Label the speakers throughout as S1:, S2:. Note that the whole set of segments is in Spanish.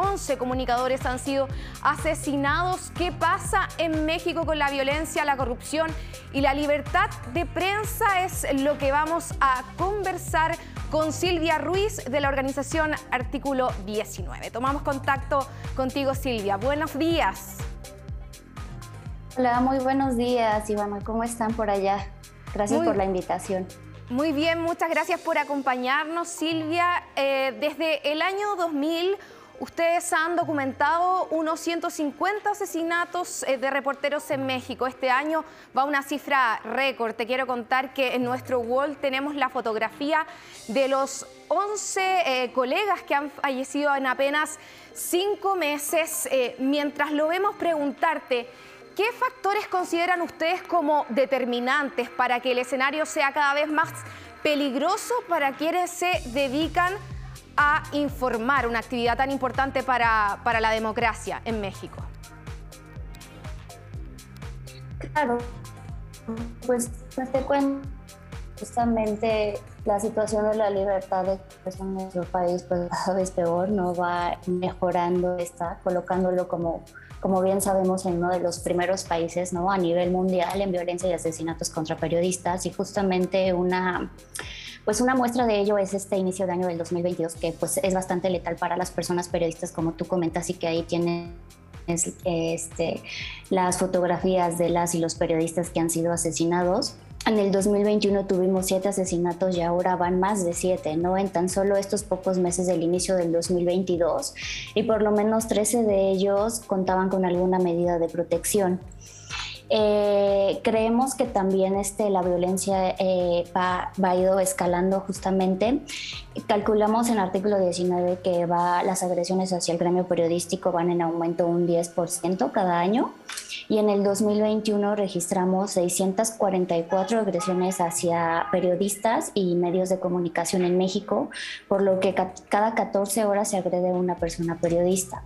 S1: 11 comunicadores han sido asesinados. ¿Qué pasa en México con la violencia, la corrupción y la libertad de prensa? Es lo que vamos a conversar con Silvia Ruiz de la organización Artículo 19. Tomamos contacto contigo, Silvia. Buenos días.
S2: Hola, muy buenos días, Ivana. ¿Cómo están por allá? Gracias por la invitación.
S1: Muy bien, muchas gracias por acompañarnos, Silvia. Eh, desde el año 2000, ustedes han documentado unos 150 asesinatos eh, de reporteros en México. Este año va una cifra récord. Te quiero contar que en nuestro wall tenemos la fotografía de los 11 eh, colegas que han fallecido en apenas cinco meses. mientras lo vemos, preguntarte... ¿Qué factores consideran ustedes como determinantes para que el escenario sea cada vez más peligroso para quienes se dedican a informar, una actividad tan importante para, la democracia en México?
S2: Claro, pues te cuento justamente la situación de la libertad de expresión en nuestro país pues cada vez peor, no va mejorando, está colocándolo como como bien sabemos, en uno de los primeros países ¿no? a nivel mundial en violencia y asesinatos contra periodistas y justamente una... Pues una muestra de ello es este inicio de año del 2022, que pues es bastante letal para las personas periodistas, como tú comentas, y que ahí tiene este, las fotografías de las y los periodistas que han sido asesinados. En el 2021 tuvimos siete asesinatos y ahora van más de siete, ¿no? En tan solo estos pocos meses del inicio del 2022 y por lo menos 13 de ellos contaban con alguna medida de protección. Eh, creemos que también este, la violencia eh, va, va ido escalando justamente. Calculamos en el artículo 19 que va, las agresiones hacia el gremio periodístico van en aumento un 10% cada año y en el 2021 registramos 644 agresiones hacia periodistas y medios de comunicación en México, por lo que cada 14 horas se agrede a una persona periodista.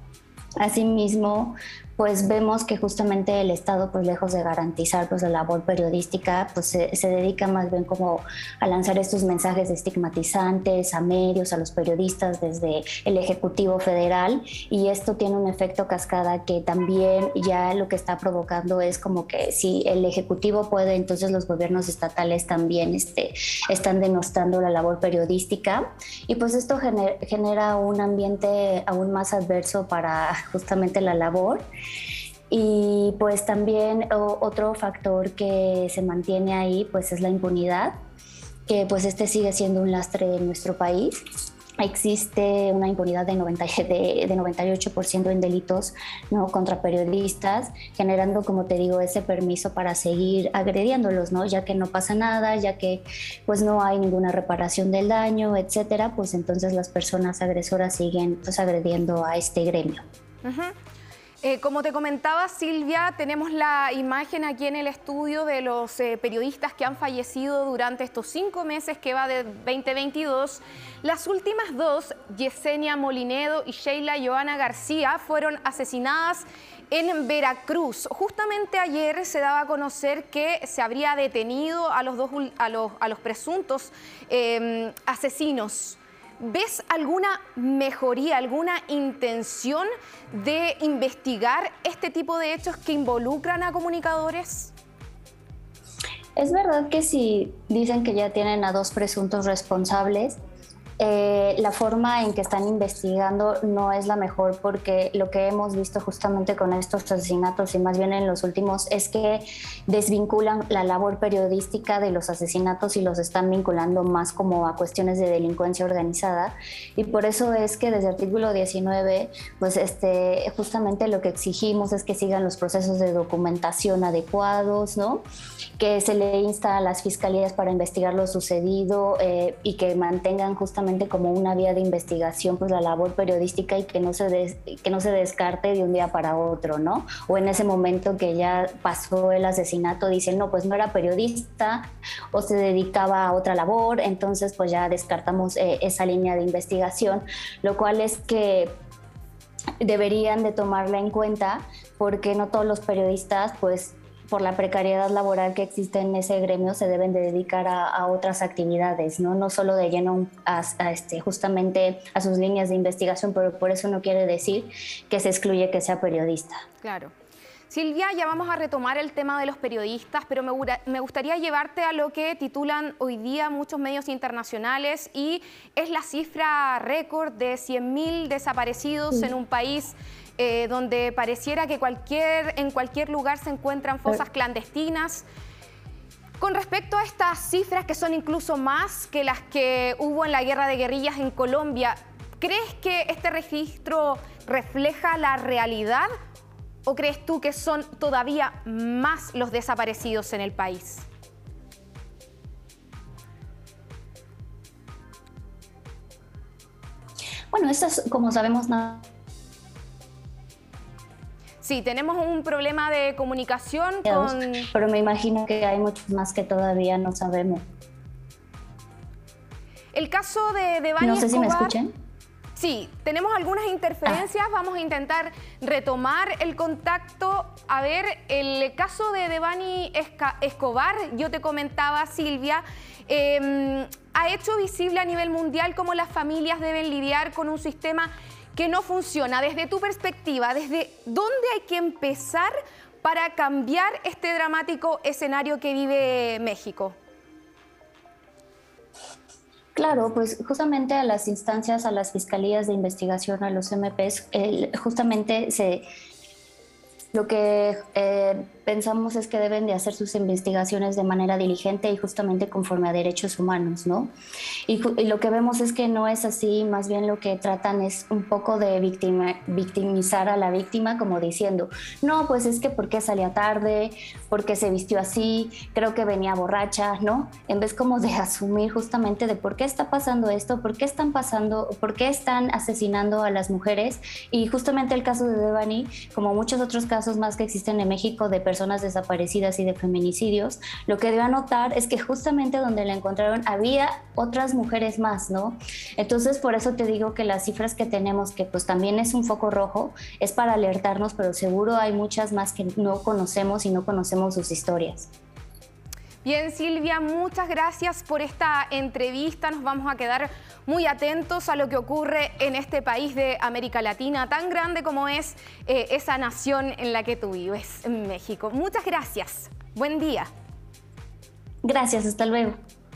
S2: Asimismo, pues vemos que justamente el Estado, pues lejos de garantizar pues la labor periodística, pues se, dedica más bien como a lanzar estos mensajes estigmatizantes a medios, a los periodistas desde el Ejecutivo Federal. Y esto tiene un efecto cascada que también ya lo que está provocando es como que si el Ejecutivo puede, entonces los gobiernos estatales también este, están denostando la labor periodística. Y pues esto genera un ambiente aún más adverso para justamente la labor. Y pues también otro factor que se mantiene ahí pues es la impunidad, que pues este sigue siendo un lastre en nuestro país. Existe una impunidad de, 90, de, 98% en delitos ¿no? contra periodistas, generando, como te digo, ese permiso para seguir agrediéndolos, ¿no? ya que no pasa nada, ya que pues no hay ninguna reparación del daño, etcétera, pues entonces las personas agresoras siguen pues, agrediendo a este gremio.
S1: Eh, como te comentaba Silvia, tenemos la imagen aquí en el estudio de los eh, periodistas que han fallecido durante estos cinco meses que va de 2022. Las últimas dos, Yesenia Molinedo y Sheila Joana García, fueron asesinadas en Veracruz. Justamente ayer se daba a conocer que se habría detenido a los, dos, a los, presuntos eh, asesinos. ¿Ves alguna mejoría, alguna intención de investigar este tipo de hechos que involucran a comunicadores?
S2: Es verdad que si dicen que ya tienen a dos presuntos responsables, eh, la forma en que están investigando no es la mejor porque lo que hemos visto justamente con estos asesinatos y más bien en los últimos es que desvinculan la labor periodística de los asesinatos y los están vinculando más como a cuestiones de delincuencia organizada y por eso es que desde el artículo 19 pues este justamente lo que exigimos es que sigan los procesos de documentación adecuados, ¿no? Que se le insta a las fiscalías para investigar lo sucedido eh, y que mantengan justamente como una vía de investigación pues la labor periodística y que no se que no se descarte de un día para otro, ¿no? O en ese momento que ya pasó el asesinato dicen, "No, pues no era periodista o se dedicaba a otra labor", entonces pues ya descartamos eh, esa línea de investigación, lo cual es que deberían de tomarla en cuenta porque no todos los periodistas pues por la precariedad laboral que existe en ese gremio, se deben de dedicar a, otras actividades, ¿no? No solo de lleno a, este, justamente a sus líneas de investigación, pero por eso no quiere decir que se excluye que sea periodista.
S1: Claro. Silvia, ya vamos a retomar el tema de los periodistas, pero me, gustaría llevarte a lo que titulan hoy día muchos medios internacionales y es la cifra récord de 100.000 desaparecidos en un país eh, donde pareciera que cualquier, en cualquier lugar se encuentran fosas clandestinas. Con respecto a estas cifras, que son incluso más que las que hubo en la guerra de guerrillas en Colombia, ¿crees que este registro refleja la realidad ¿O crees tú que son todavía más los desaparecidos en el país?
S2: Bueno, eso es, como sabemos, nada.
S1: Sí, tenemos un problema de comunicación con...
S2: Pero me imagino que hay muchos más que todavía no sabemos.
S1: El caso de, de No
S2: sé si me escuchan.
S1: Sí, tenemos algunas interferencias, vamos a intentar retomar el contacto. A ver, el caso de Devani Escobar, yo te comentaba, Silvia, em, ha hecho visible a nivel mundial cómo las familias deben lidiar con un sistema que no funciona. Desde tu perspectiva, ¿desde dónde hay que empezar para cambiar este dramático escenario que vive México?
S2: Claro, pues justamente a las instancias, a las fiscalías de investigación, a los MPs, justamente se, lo que eh, pensamos es que deben de hacer sus investigaciones de manera diligente y justamente conforme a derechos humanos, ¿no? Y, lo que vemos es que no es así, más bien lo que tratan es un poco de victimizar a la víctima como diciendo, no, pues es que por qué salía tarde, por qué se vistió así, creo que venía borracha, ¿no? En vez como de asumir justamente de por qué está pasando esto, por qué están pasando, por qué están asesinando a las mujeres y justamente el caso de Devani, como muchos otros casos más que existen en México de personas personas desaparecidas y de feminicidios, lo que dio a notar es que justamente donde la encontraron había otras mujeres más, ¿no? Entonces, por eso te digo que las cifras que tenemos, que pues también es un foco rojo, es para alertarnos, pero seguro hay muchas más que no conocemos y no conocemos sus historias.
S1: Bien, Silvia, muchas gracias por esta entrevista. Nos vamos a quedar muy atentos a lo que ocurre en este país de América Latina, tan grande como es eh, esa nación en la que tú vives, México. Muchas gracias. Buen día.
S2: Gracias, hasta luego.